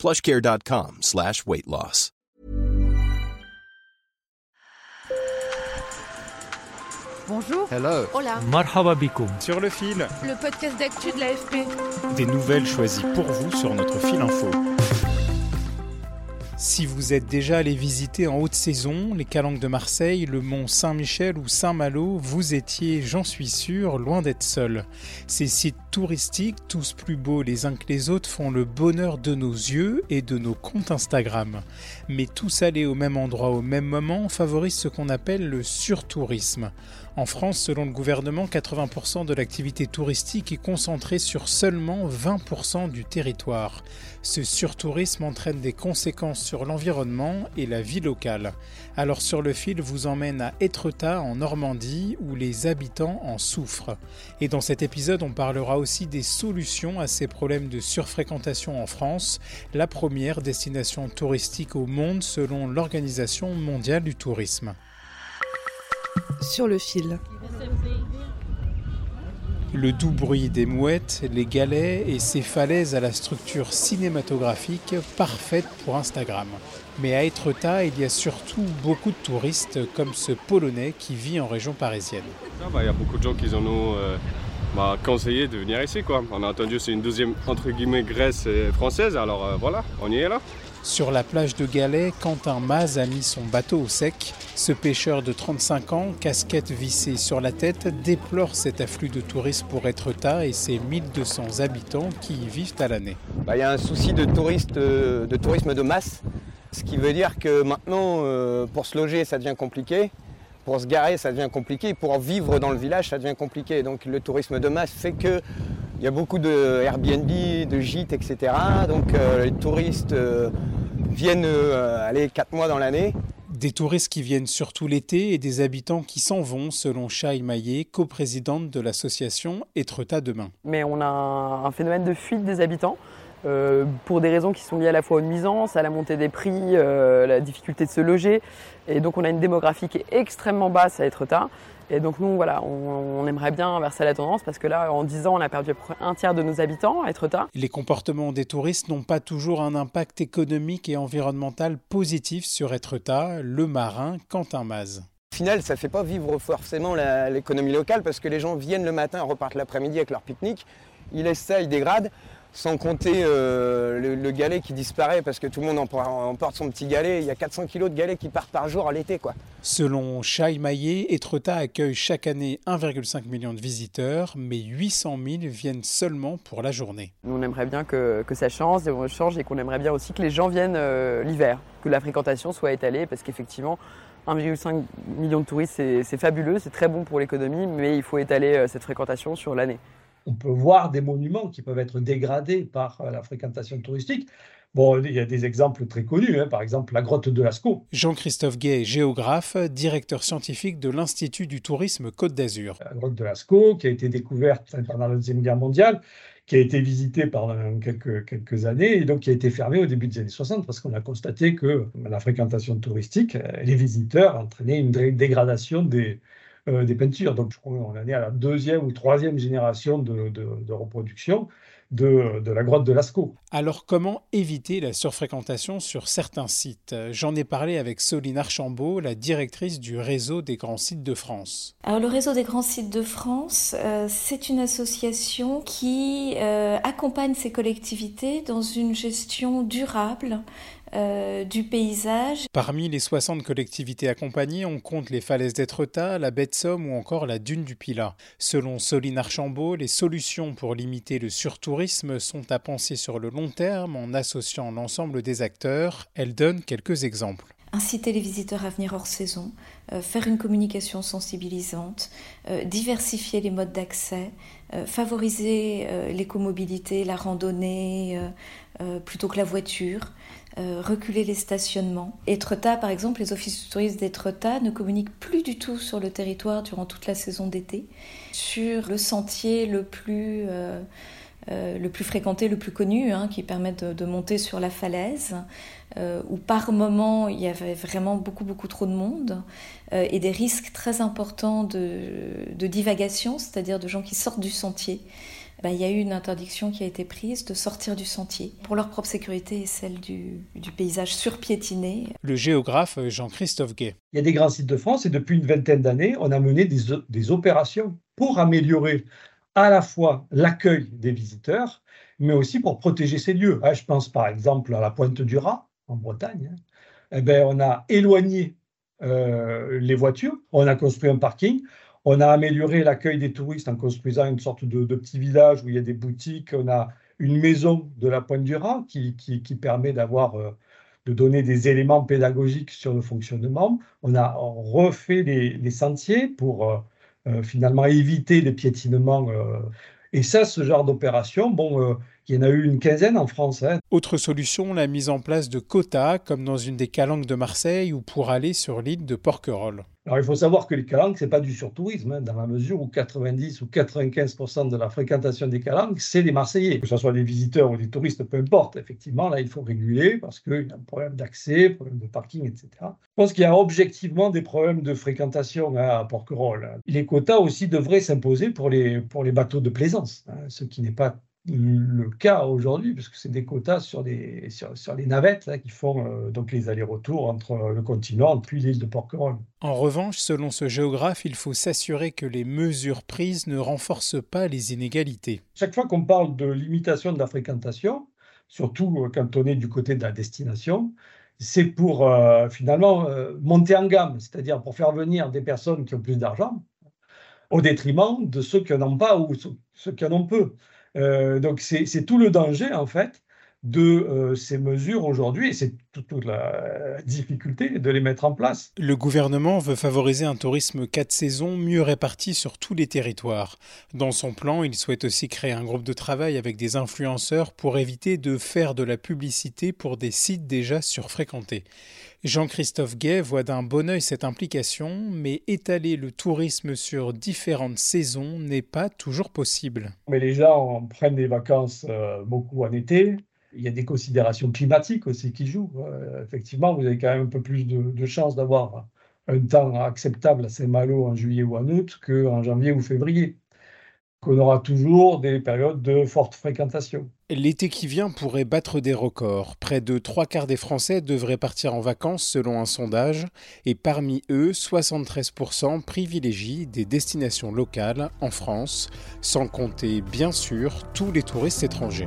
plushcare.com slash weight loss. Bonjour. Hello. Hola. Marhaba Sur le fil. Le podcast d'actu de l'AFP. Des nouvelles choisies pour vous sur notre fil info. Si vous êtes déjà allé visiter en haute saison les calanques de Marseille, le mont Saint-Michel ou Saint-Malo, vous étiez, j'en suis sûr, loin d'être seul. Ces sites touristiques, tous plus beaux les uns que les autres, font le bonheur de nos yeux et de nos comptes Instagram. Mais tous aller au même endroit au même moment favorise ce qu'on appelle le surtourisme. En France, selon le gouvernement, 80% de l'activité touristique est concentrée sur seulement 20% du territoire. Ce surtourisme entraîne des conséquences sur l'environnement et la vie locale. Alors sur le fil vous emmène à Étretat en Normandie où les habitants en souffrent. Et dans cet épisode on parlera aussi des solutions à ces problèmes de surfréquentation en France, la première destination touristique au monde selon l'Organisation mondiale du tourisme sur le fil. Le doux bruit des mouettes, les galets et ces falaises à la structure cinématographique parfaite pour Instagram. Mais à Etretat, il y a surtout beaucoup de touristes comme ce Polonais qui vit en région parisienne. Bah, il y a beaucoup de gens qui ont nous euh, bah, conseillé de venir ici. Quoi. On a entendu c'est une deuxième entre guillemets Grèce française, alors euh, voilà, on y est là. Sur la plage de Galais, Quentin Maz a mis son bateau au sec. Ce pêcheur de 35 ans, casquette vissée sur la tête, déplore cet afflux de touristes pour Etretat et ses 1200 habitants qui y vivent à l'année. Bah, il y a un souci de, touristes, euh, de tourisme de masse, ce qui veut dire que maintenant, euh, pour se loger, ça devient compliqué. Pour se garer, ça devient compliqué. Pour vivre dans le village, ça devient compliqué. Donc le tourisme de masse fait que il y a beaucoup de Airbnb, de gîtes, etc. Donc euh, les touristes euh, viennent euh, aller quatre mois dans l'année. Des touristes qui viennent surtout l'été et des habitants qui s'en vont, selon Chai Maillet, coprésidente de l'association Etretat Demain. Mais on a un phénomène de fuite des habitants. Pour des raisons qui sont liées à la fois aux nuisances, à la montée des prix, la difficulté de se loger. Et donc on a une démographie qui est extrêmement basse à Etretat. Et donc nous, voilà, on, aimerait bien inverser la tendance parce que là, en 10 ans, on a perdu un tiers de nos habitants à Etretat. Les comportements des touristes n'ont pas toujours un impact économique et environnemental positif sur Etretat, le marin Quentin Maz. Au final, ça ne fait pas vivre forcément l'économie locale parce que les gens viennent le matin, repartent l'après-midi avec leur pique-nique, ils laissent ça, ils dégradent. Sans compter euh, le, galet qui disparaît parce que tout le monde emporte son petit galet. Il y a 400 kilos de galets qui partent par jour à l'été. quoi. Selon Chai Maillet, Etretat accueille chaque année 1,5 million de visiteurs, mais 800 000 viennent seulement pour la journée. Nous, on aimerait bien que, ça change, change et qu'on aimerait bien aussi que les gens viennent euh, l'hiver, que la fréquentation soit étalée parce qu'effectivement, 1,5 million de touristes, c'est fabuleux, c'est très bon pour l'économie, mais il faut étaler euh, cette fréquentation sur l'année on peut voir des monuments qui peuvent être dégradés par euh, la fréquentation touristique. Bon, il y a des exemples très connus, hein. par exemple la grotte de Lascaux. Jean-Christophe Gay, géographe, directeur scientifique de l'Institut du tourisme Côte d'Azur. La grotte de Lascaux, qui a été découverte pendant la Deuxième Guerre mondiale, qui a été visitée pendant quelques, quelques années et donc qui a été fermée au début des années 60 parce qu'on a constaté que la fréquentation touristique, euh, les visiteurs entraînaient une dégradation des, euh, des peintures. Donc, je crois qu'on en est à la deuxième ou troisième génération de, reproduction de, la grotte de Lascaux. Alors, comment éviter la surfréquentation sur certains sites? J'en ai parlé avec Soline Archambault, la directrice du réseau des grands sites de France. Alors, le réseau des grands sites de France, euh, c'est une association qui euh, accompagne ces collectivités dans une gestion durable euh, du paysage. Parmi les 60 collectivités accompagnées, on compte les falaises d'Etretat, la baie de Somme ou encore la dune du Pilat. Selon Soline Archambault, les solutions pour limiter le surtourisme sont à penser sur le long terme en associant l'ensemble des acteurs. Elle donne quelques exemples inciter les visiteurs à venir hors saison, euh, faire une communication sensibilisante, euh, diversifier les modes d'accès, favoriser l'écomobilité, la randonnée, plutôt que la voiture, reculer les stationnements. Etretat, par exemple, les offices de tourisme d'Etretat ne communiquent plus du tout sur le territoire durant toute la saison d'été, sur le sentier le plus euh, le plus fréquenté, le plus connu, hein, qui permet de, monter sur la falaise, euh, où par moment il y avait vraiment beaucoup beaucoup trop de monde euh, et des risques très importants de, divagation, c'est-à-dire de gens qui sortent du sentier. Ben, il y a eu une interdiction qui a été prise de sortir du sentier pour leur propre sécurité et celle du, paysage surpiétiné. Le géographe Jean-Christophe Gay. Il y a des grands sites de France et depuis une vingtaine d'années, on a mené des, des opérations pour améliorer à la fois l'accueil des visiteurs, mais aussi pour protéger ces lieux. Ah, je pense par exemple à la Pointe du Raz, en Bretagne. Hein. Eh ben, on a éloigné euh, les voitures, on a construit un parking, on a amélioré l'accueil des touristes en construisant une sorte de, petit village où il y a des boutiques, on a une maison de la Pointe du Raz qui, permet d'avoir... Euh, de donner des éléments pédagogiques sur le fonctionnement. On a refait les, sentiers pour euh, euh, finalement éviter les piétinements. Et ça, ce genre d'opération, bon, il y en a eu une quinzaine en France. Hein. Autre solution, la mise en place de quotas, comme dans une des calanques de Marseille ou pour aller sur l'île de Porquerolles. Alors il faut savoir que les calanques, ce n'est pas du surtourisme, hein, dans la mesure où 90 ou 95% de la fréquentation des calanques, c'est des Marseillais. Que ce soit des visiteurs ou des touristes, peu importe. Effectivement, là, il faut réguler parce qu'il y a un problème d'accès, problème de parking, etc. Je pense qu'il y a objectivement des problèmes de fréquentation hein, à Porquerolles. Les quotas aussi devraient s'imposer pour les, pour les bateaux de plaisance, ce qui n'est pas le cas aujourd'hui, puisque c'est des quotas sur, des, sur, les navettes là, qui font euh, donc les allers-retours entre le continent puis l'île de Porquerolles. En revanche, selon ce géographe, il faut s'assurer que les mesures prises ne renforcent pas les inégalités. Chaque fois qu'on parle de limitation de la fréquentation, surtout euh, quand on est du côté de la destination, c'est pour euh, finalement monter en gamme, c'est-à-dire pour faire venir des personnes qui ont plus d'argent au détriment de ceux qui n'en ont pas ou ceux qui en ont peu. Euh, donc c'est tout le danger en fait de euh, ces mesures aujourd'hui et c'est toute, la difficulté de les mettre en place. Le gouvernement veut favoriser un tourisme quatre saisons mieux réparti sur tous les territoires. Dans son plan, il souhaite aussi créer un groupe de travail avec des influenceurs pour éviter de faire de la publicité pour des sites déjà surfréquentés. Jean-Christophe Gay voit d'un bon œil cette implication, mais étaler le tourisme sur différentes saisons n'est pas toujours possible. Mais les gens prennent des vacances euh, beaucoup en été. Il y a des considérations climatiques aussi qui jouent. Euh, effectivement, vous avez quand même un peu plus de, chances d'avoir un temps acceptable à Saint-Malo en juillet ou en août qu'en janvier ou février qu'on aura toujours des périodes de forte fréquentation. L'été qui vient pourrait battre des records. Près de trois quarts des Français devraient partir en vacances selon un sondage, et parmi eux, 73% privilégient des destinations locales en France, sans compter bien sûr tous les touristes étrangers.